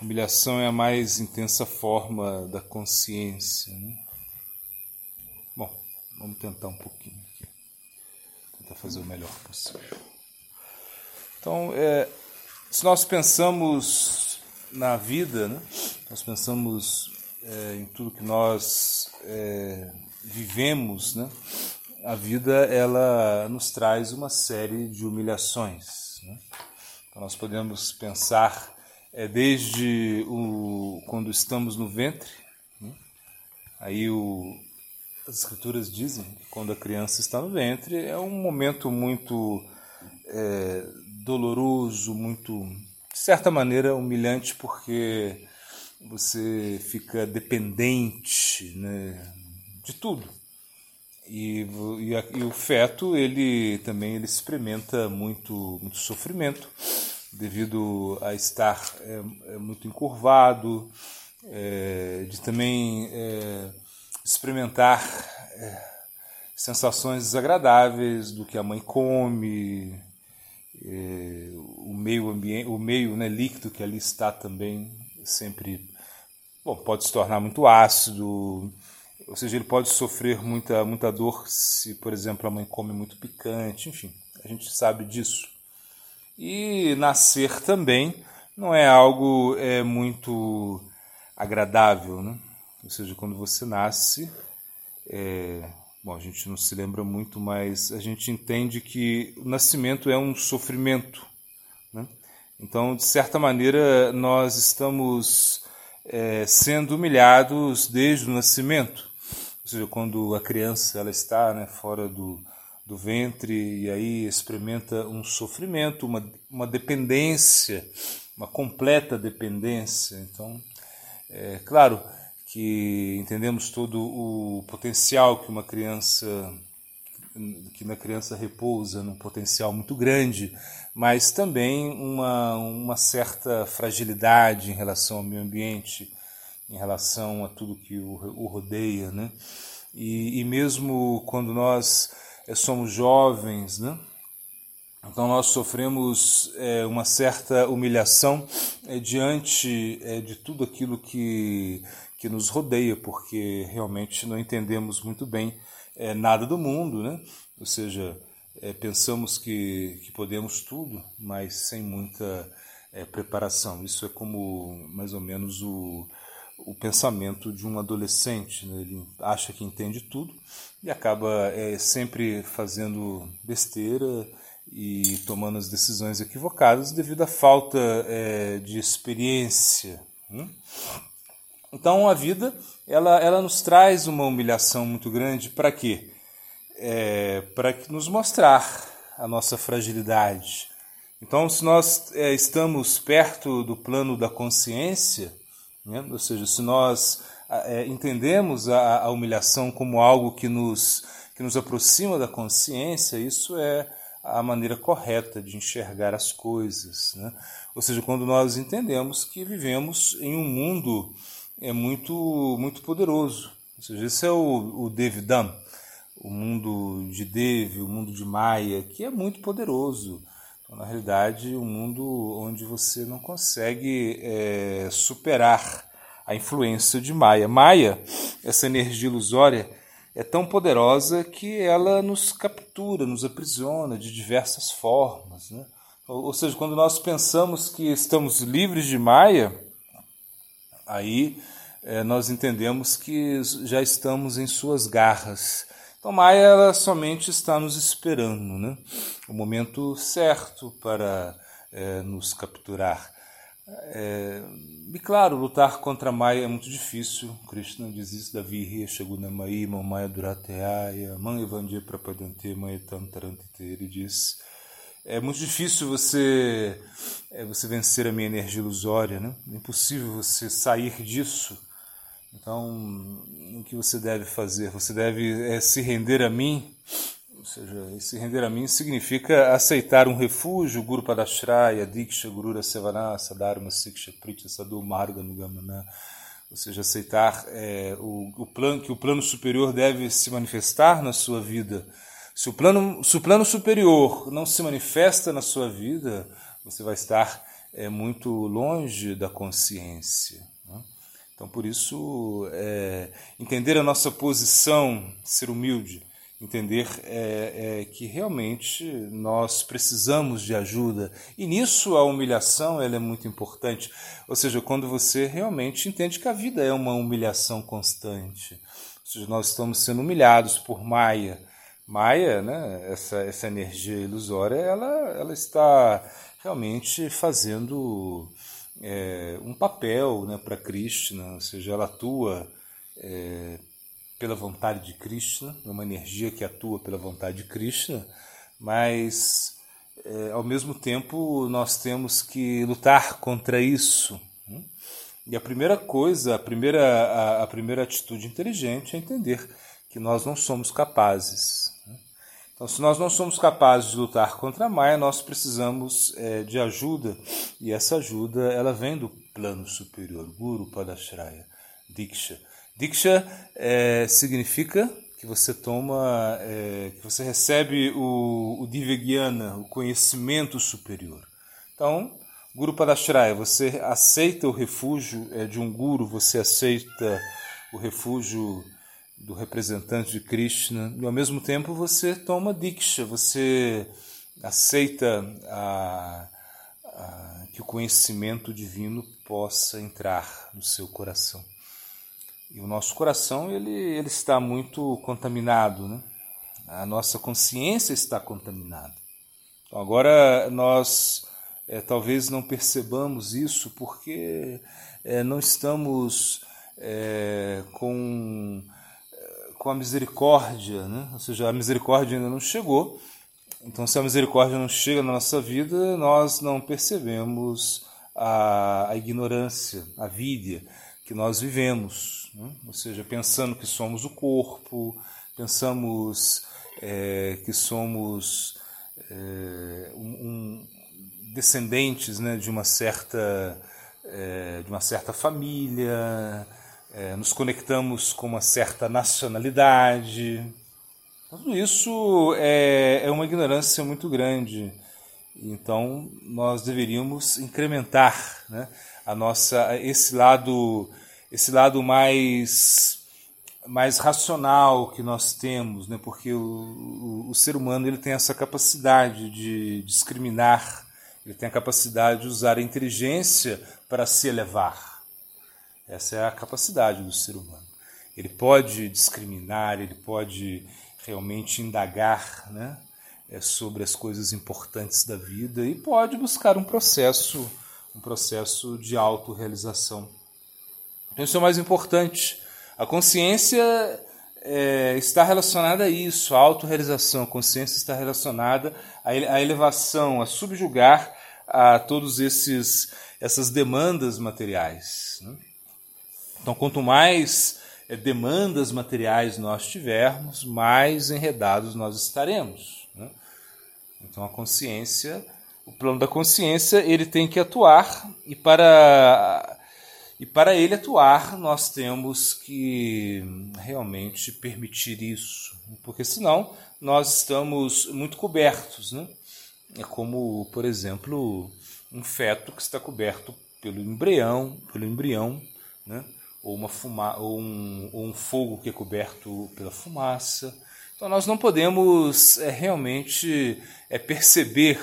Humilhação é a mais intensa forma da consciência, né? Bom, vamos tentar um pouquinho aqui. Tentar fazer o melhor possível. Então, é, se nós pensamos na vida, né? nós pensamos é, em tudo que nós é, vivemos, né? a vida ela nos traz uma série de humilhações. Né? Então, nós podemos pensar é, desde o, quando estamos no ventre, né? aí o, as escrituras dizem que quando a criança está no ventre é um momento muito é, doloroso, muito, de certa maneira, humilhante, porque você fica dependente né, de tudo. E, e, a- e o feto, ele também ele experimenta muito, muito sofrimento, devido a estar é, é, muito encurvado, é, de também é, experimentar é, sensações desagradáveis do que a mãe come, é, o meio ambiente, o meio né, líquido que ali está também sempre bom, pode se tornar muito ácido, ou seja, ele pode sofrer muita, muita dor se, por exemplo, a mãe come muito picante, enfim, a gente sabe disso. E nascer também não é algo é, muito agradável, né? Ou seja, quando você nasce, é, bom, a gente não se lembra muito, mas a gente entende que o nascimento é um sofrimento, né? Então, de certa maneira, nós estamos é, sendo humilhados desde o nascimento. Ou seja, quando a criança ela está né, fora do, do ventre e aí experimenta um sofrimento, uma, uma dependência, uma completa dependência. Então, é claro que entendemos todo o potencial que uma criança que na criança repousa num potencial muito grande, mas também uma, uma certa fragilidade em relação ao meio ambiente, em relação a tudo que o, o rodeia, né? E, e mesmo quando nós somos jovens, né? Então nós sofremos é, uma certa humilhação é, diante é, de tudo aquilo que, que nos rodeia, porque realmente não entendemos muito bem é, nada do mundo, né? Ou seja, é, pensamos que, que podemos tudo, mas sem muita é, preparação. Isso é como mais ou menos o, o pensamento de um adolescente. Né? Ele acha que entende tudo e acaba é, sempre fazendo besteira e tomando as decisões equivocadas devido à falta é, de experiência. Né? Então a vida ela, ela nos traz uma humilhação muito grande para quê? É, para nos mostrar a nossa fragilidade. Então, se nós é, estamos perto do plano da consciência, né? ou seja, se nós é, entendemos a, a humilhação como algo que nos, que nos aproxima da consciência, isso é a maneira correta de enxergar as coisas. Né? Ou seja, quando nós entendemos que vivemos em um mundo é muito, muito poderoso. Ou seja, esse é o, o Devidam, o mundo de Devi, o mundo de Maya, que é muito poderoso. Na realidade, um mundo onde você não consegue é, superar a influência de Maya. Maya, essa energia ilusória, é tão poderosa que ela nos captura, nos aprisiona de diversas formas. Né? Ou, ou seja, quando nós pensamos que estamos livres de Maya, aí é, nós entendemos que já estamos em suas garras. Então, Maia ela somente está nos esperando, né? o momento certo para é, nos capturar. É, e claro, lutar contra Maia é muito difícil. Krishna diz isso da Virya, Shagunamai, Mamaya Durateaya, Man Evandia Prapadante, Maetam Tarantite. Ele diz: é muito difícil você é você vencer a minha energia ilusória, né? É impossível você sair disso. Então, o que você deve fazer? Você deve é, se render a mim. Ou seja, se render a mim significa aceitar um refúgio, Guru Padashraya, Diksha, Gurura Sevanasa, Dharma, Siksha, Pritya, Sadhu, Marga, Nugamana. Ou seja, aceitar é, o, o plano, que o plano superior deve se manifestar na sua vida. Se o plano, se o plano superior não se manifesta na sua vida, você vai estar é, muito longe da consciência. Então, por isso, é, entender a nossa posição, ser humilde, entender é, é, que realmente nós precisamos de ajuda. E nisso a humilhação ela é muito importante. Ou seja quando você realmente entende que a vida é uma humilhação constante. Ou seja nós estamos sendo humilhados por Maia. Maia né essa essa energia ilusória ela ela está realmente fazendo é, um papel né, para Krishna, ou seja, ela atua é, pela vontade de Krishna, é uma energia que atua pela vontade de Krishna, mas é, ao mesmo tempo nós temos que lutar contra isso. Né? E a primeira coisa, a primeira, a, a primeira atitude inteligente é entender que nós não somos capazes então, se nós não somos capazes de lutar contra a Maia, nós precisamos é, de ajuda, e essa ajuda ela vem do plano superior, Guru Padashraya, Diksha. Diksha é, significa que você toma, é, que você recebe o, o o conhecimento superior. Então, Guru Padashraya, você aceita o refúgio é, de um guru, você aceita o refúgio do representante de Krishna, e ao mesmo tempo você toma Diksha, você aceita a, a, que o conhecimento divino possa entrar no seu coração. E o nosso coração ele, ele está muito contaminado, né? a nossa consciência está contaminada. Então, agora nós é, talvez não percebamos isso porque é, não estamos é, com com a misericórdia, né? ou seja, a misericórdia ainda não chegou. Então, se a misericórdia não chega na nossa vida, nós não percebemos a, a ignorância, a vida que nós vivemos. Né? Ou seja, pensando que somos o corpo, pensamos é, que somos é, um, um, descendentes né, de uma certa é, de uma certa família, é, nos conectamos com uma certa nacionalidade. Tudo isso é, é uma ignorância muito grande. Então, nós deveríamos incrementar né, a nossa, esse lado, esse lado mais mais racional que nós temos, né? porque o, o, o, ser humano ele tem essa capacidade de discriminar, ele tem a capacidade de usar a inteligência para se elevar. Essa é a capacidade do ser humano. Ele pode discriminar, ele pode realmente indagar né, é, sobre as coisas importantes da vida e pode buscar um processo, um processo de autorrealização. Então isso é o mais importante. A consciência é, está relacionada a isso, a autorrealização. A consciência está relacionada à elevação, a subjugar a todos esses essas demandas materiais. Né? Então, quanto mais é, demandas materiais nós tivermos, mais enredados nós estaremos. Né? Então, a consciência, o plano da consciência, ele tem que atuar e para e para ele atuar, nós temos que realmente permitir isso, porque senão nós estamos muito cobertos, né? É como, por exemplo, um feto que está coberto pelo embrião, pelo embrião, né? Ou, uma fuma ou, um, ou um fogo que é coberto pela fumaça. Então nós não podemos é, realmente é, perceber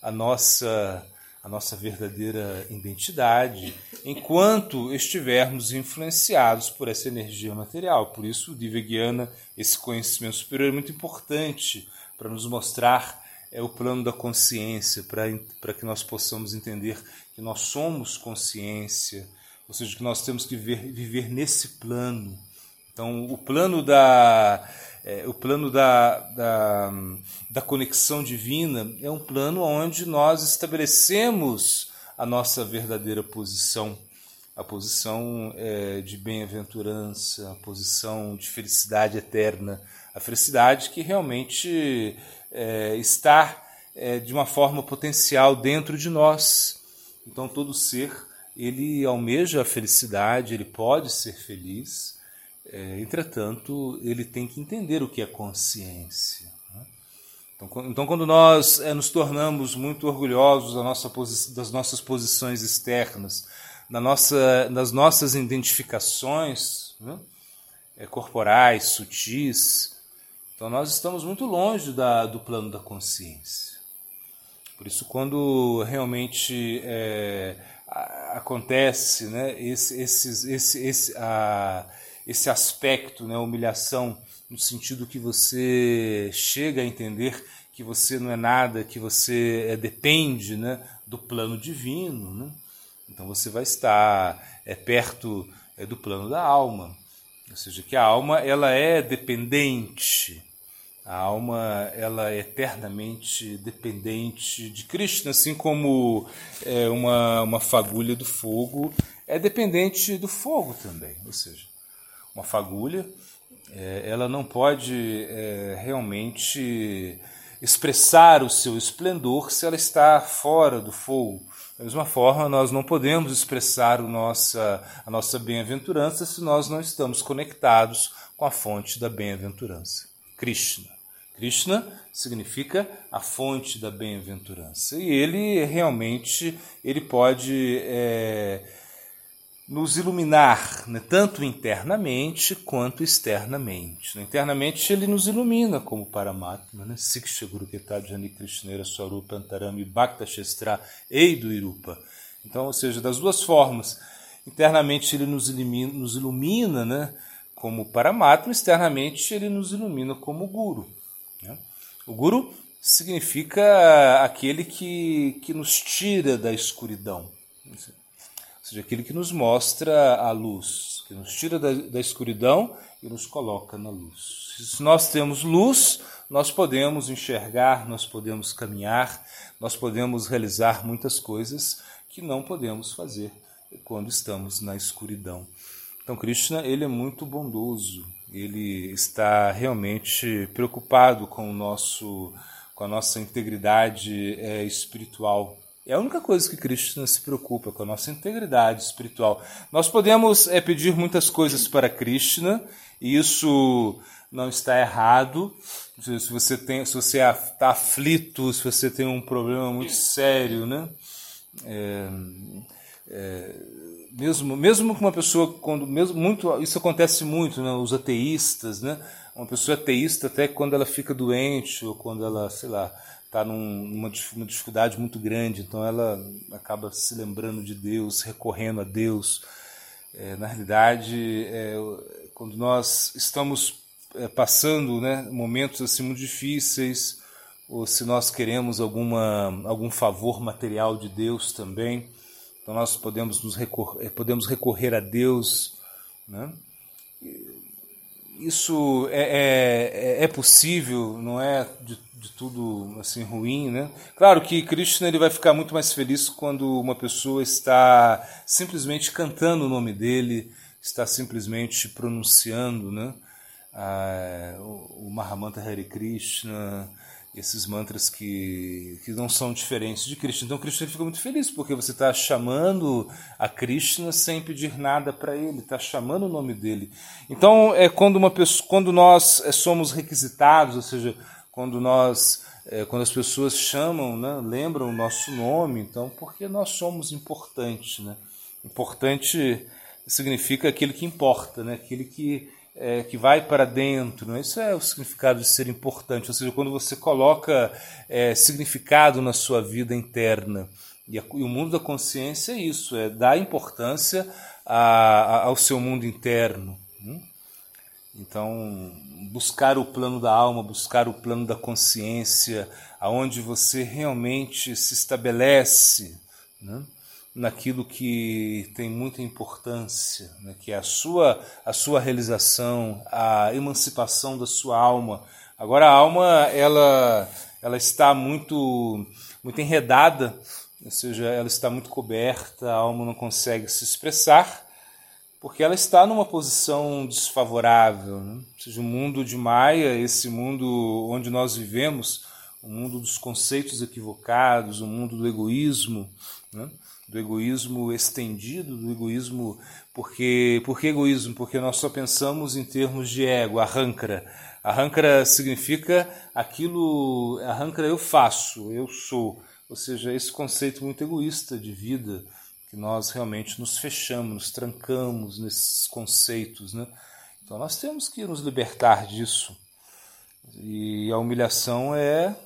a nossa, a nossa verdadeira identidade enquanto estivermos influenciados por essa energia material. Por isso, o Divyajnana, esse conhecimento superior, é muito importante para nos mostrar é o plano da consciência, para que nós possamos entender que nós somos consciência, ou seja, que nós temos que viver, viver nesse plano. Então, o plano da, é, o plano da, da, da conexão divina é um plano onde nós estabelecemos a nossa verdadeira posição, a posição é, de bem-aventurança, a posição de felicidade eterna, a felicidade que realmente é, está é, de uma forma potencial dentro de nós. Então, todo ser ele almeja a felicidade, ele pode ser feliz, é, entretanto, ele tem que entender o que é consciência. Né? Então, então, quando nós é, nos tornamos muito orgulhosos da nossa das nossas posições externas, na nossa, das nossas identificações né? é, corporais, sutis, então nós estamos muito longe da, do plano da consciência. Por isso, quando realmente é, acontece né, esse, esse, esse, esse, a, esse aspecto, né, humilhação, no sentido que você chega a entender que você não é nada, que você é, depende né, do plano divino. Né? Então você vai estar é, perto é, do plano da alma. Ou seja, que a alma ela é dependente a alma ela é eternamente dependente de Krishna, assim como é, uma, uma fagulha do fogo é dependente do fogo também. Ou seja, uma fagulha é, ela não pode é, realmente expressar o seu esplendor se ela está fora do fogo. Da mesma forma, nós não podemos expressar o nossa, a nossa bem-aventurança se nós não estamos conectados com a fonte da bem-aventurança, Krishna. Krishna significa a fonte da bem-aventurança. E ele realmente ele pode é, nos iluminar, né, tanto internamente quanto externamente. Né? Internamente ele nos ilumina como Paramatma, né? Siksha Guru Ketadjani Krishnera Swarupa Antarami Bhakta Shestra Eidu Irupa. Então, ou seja, das duas formas. Internamente ele nos ilumina, nos ilumina né, como Paramatma, externamente ele nos ilumina como Guru. Né? O Guru significa aquele que, que nos tira da escuridão, ou seja, aquele que nos mostra a luz, que nos tira da, da escuridão e nos coloca na luz. Se nós temos luz, nós podemos enxergar, nós podemos caminhar, nós podemos realizar muitas coisas que não podemos fazer quando estamos na escuridão. Então Krishna ele é muito bondoso, ele está realmente preocupado com o nosso com a nossa integridade é, espiritual. É a única coisa que Krishna se preocupa com a nossa integridade espiritual. Nós podemos é, pedir muitas coisas para Krishna e isso não está errado. Se você tem, se você está aflito, se você tem um problema muito sério, né? É, é, mesmo mesmo com uma pessoa quando mesmo muito isso acontece muito né os ateístas né uma pessoa ateísta até quando ela fica doente ou quando ela sei lá está num, numa uma dificuldade muito grande então ela acaba se lembrando de Deus recorrendo a Deus. É, na realidade é, quando nós estamos é, passando né momentos assim muito difíceis ou se nós queremos alguma algum favor material de Deus também então nós podemos, nos recorrer, eh, podemos recorrer a Deus. Né? Isso é, é, é possível, não é de, de, tudo assim ruim. Né? Claro que Krishna ele vai ficar muito mais feliz quando uma pessoa está simplesmente cantando o nome dele, está simplesmente pronunciando né? Ah, o Mahamantra Hare Krishna, esses mantras que, que não são diferentes de Krishna. Então Krishna fica muito feliz porque você está chamando a Krishna sem pedir nada para ele, está chamando o nome dele. Então é quando uma pessoa, quando nós é, somos requisitados, ou seja, quando nós é, quando as pessoas chamam, né, lembram o nosso nome, então porque nós somos importantes, né? Importante significa aquele que importa, né? Aquele que é, que vai para dentro. Né? Isso é o significado de ser importante, ou seja, quando você coloca é, significado na sua vida interna. E, a, e, o mundo da consciência é isso, é dar importância a, a, ao seu mundo interno. Né? Então, buscar o plano da alma, buscar o plano da consciência, aonde você realmente se estabelece. Né? Naquilo que tem muita importância, né, que é a sua, a sua realização, a emancipação da sua alma. Agora a alma ela, ela está muito, muito enredada, ou seja, ela está muito coberta, a alma não consegue se expressar, porque ela está numa posição desfavorável. Né? Ou seja, o mundo de Maia, esse mundo onde nós vivemos, o mundo dos conceitos equivocados, o mundo do egoísmo, né? Do egoísmo estendido, do egoísmo. Porque, por que egoísmo? Porque nós só pensamos em termos de ego, arrancara. Arrancara significa aquilo. Arrancara eu faço, eu sou. Ou seja, esse conceito muito egoísta de vida, que nós realmente nos fechamos, nos trancamos nesses conceitos. Né? Então nós temos que nos libertar disso. E a humilhação é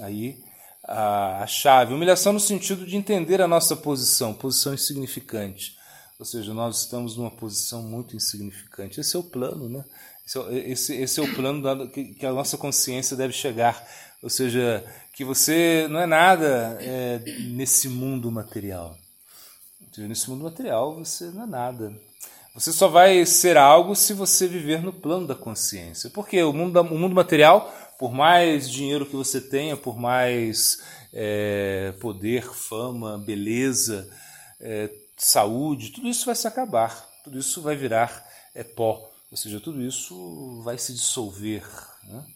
aí a, a chave. Humilhação no sentido de entender a nossa posição, posição insignificante. Ou seja, nós estamos numa posição muito insignificante. Esse é o plano, né? Esse, é esse, esse é o plano que, que a nossa consciência deve chegar. Ou seja, que você não é nada é, nesse mundo material. Nesse mundo material você não é nada. Você só vai ser algo se você viver no plano da consciência. Porque o mundo, o mundo material por mais dinheiro que você tenha, por mais é, poder, fama, beleza, é, saúde, tudo isso vai se acabar, tudo isso vai virar é, pó, ou seja, tudo isso vai se dissolver. Né?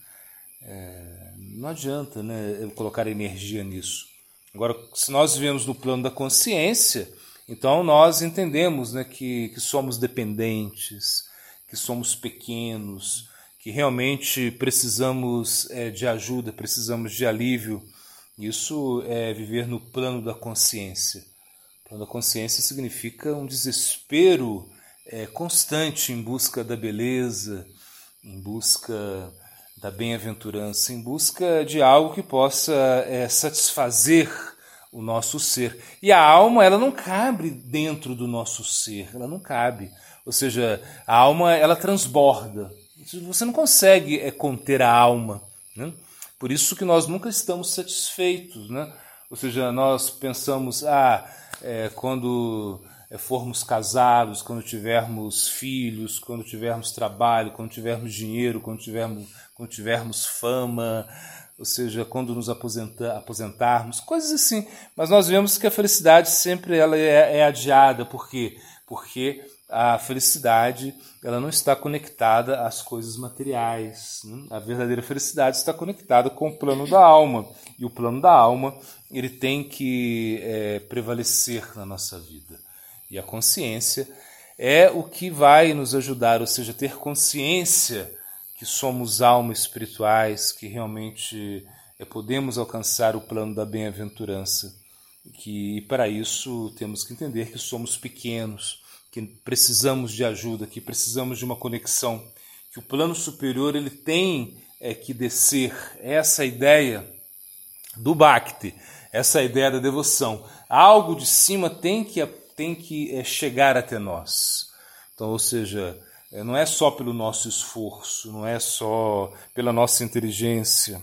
É, não adianta né, colocar energia nisso. Agora, se nós vivemos no plano da consciência, então nós entendemos né, que, que somos dependentes, que somos pequenos, que realmente precisamos é, de ajuda, precisamos de alívio. Isso é viver no plano da consciência. O plano da consciência significa um desespero é, constante em busca da beleza, em busca da bem-aventurança, em busca de algo que possa é, satisfazer o nosso ser. E a alma, ela não cabe dentro do nosso ser, ela não cabe. Ou seja, a alma, ela transborda. Você não consegue é, conter a alma. Né? Por isso que nós nunca estamos satisfeitos. Né? Ou seja, nós pensamos, ah, é, quando é, formos casados, quando tivermos filhos, quando tivermos trabalho, quando tivermos dinheiro, quando tivermos, quando tivermos fama, ou seja, quando nos aposentar, aposentarmos, coisas assim. Mas nós vemos que a felicidade sempre ela é, é adiada. Por quê? Porque a felicidade ela não está conectada às coisas materiais. Né? A verdadeira felicidade está conectada com o plano da alma. E o plano da alma ele tem que é, prevalecer na nossa vida. E a consciência é o que vai nos ajudar, ou seja, ter consciência que somos almas espirituais, que realmente é, podemos alcançar o plano da bem-aventurança. Que para isso temos que entender que somos pequenos que precisamos de ajuda, que precisamos de uma conexão, que o plano superior ele tem é, que descer. Essa ideia do Bhakti, essa ideia da devoção. Algo de cima tem que, tem que é, chegar até nós. Então, ou seja, é, não é só pelo nosso esforço, não é só pela nossa inteligência.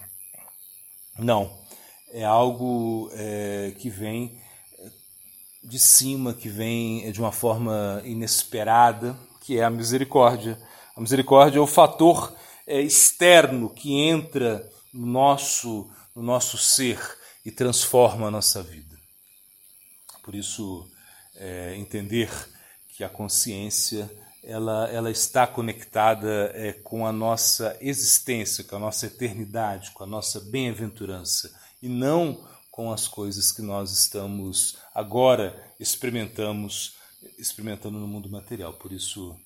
Não. É algo é, que vem de cima que vem de uma forma inesperada, que é a misericórdia. A misericórdia é o fator é, externo que entra no nosso, no nosso ser e transforma a nossa vida. Por isso, é, entender que a consciência ela, ela está conectada é, com a nossa existência, com a nossa eternidade, com a nossa bem-aventurança, e não com as coisas que nós estamos agora experimentamos experimentando no mundo material. Por isso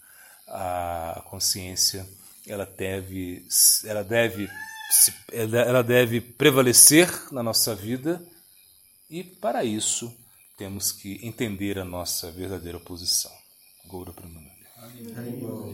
a consciência ela deve ela deve ela deve prevalecer na nossa vida e para isso temos que entender a nossa verdadeira posição. Goura 还有